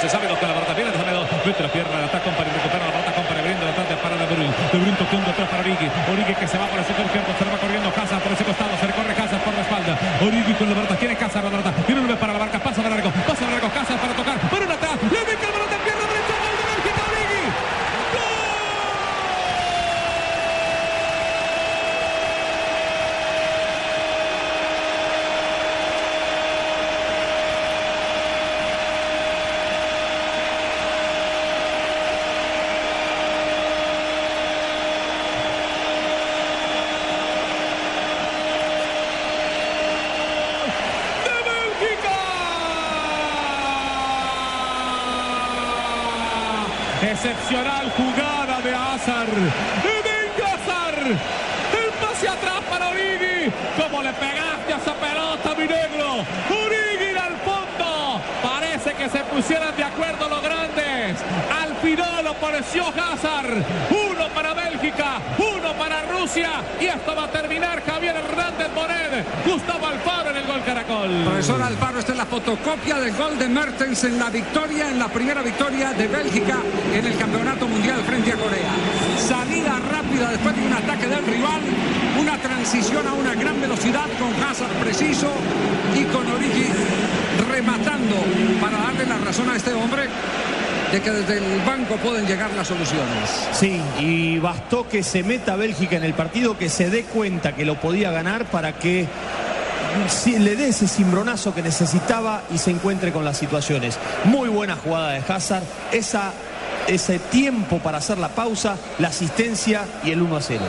se sabe lo que la pelota viene de Samedo. Mete la pierna, la ataca para recupera la pelota con para brindo, atrás para De Bruyne. De Bruyne tocando atrás para Origi. Origi que se va por el sector izquierdo, se va corriendo Casas por ese costado, se recorre Casas por la espalda. Origi con la pelota, tiene Casas la pelota, tiene un para la barca, pasa de largo, pasa de largo, Casas para tocar, para un atrás, le mete la pelota en pierna derecha, gol de Bélgica, Origi. de Bélgica. Excepcional jugada de Hazard. Venga Hazard. El pase atrás para Origi. ¿Cómo le pegaste a esa pelota, mi negro? Origi al fondo. Parece que se pusieran de acuerdo los grandes. Al final apareció Hazard. Uno para Bélgica, uno para Rusia. Y esto va a terminar Javier Hernández Bonet. Gustavo Alfaro en el gol Caracol. Profesor Alfaro, esta es la fotocopia del gol de Mertens en la victoria, en la primera victoria de Bélgica en el Campeonato Mundial frente a Corea. Salida rápida después de un ataque del rival, una transición a una gran velocidad con Hazard preciso y con Origi rematando para darle la razón a este hombre de que desde el banco pueden llegar las soluciones. Sí, y bastó que se meta Bélgica en el partido, que se dé cuenta que lo podía ganar para que le dé ese cimbronazo que necesitaba y se encuentre con las situaciones. Muy buena jugada de Hazard, esa, ese tiempo para hacer la pausa, la asistencia y el 1 a 0.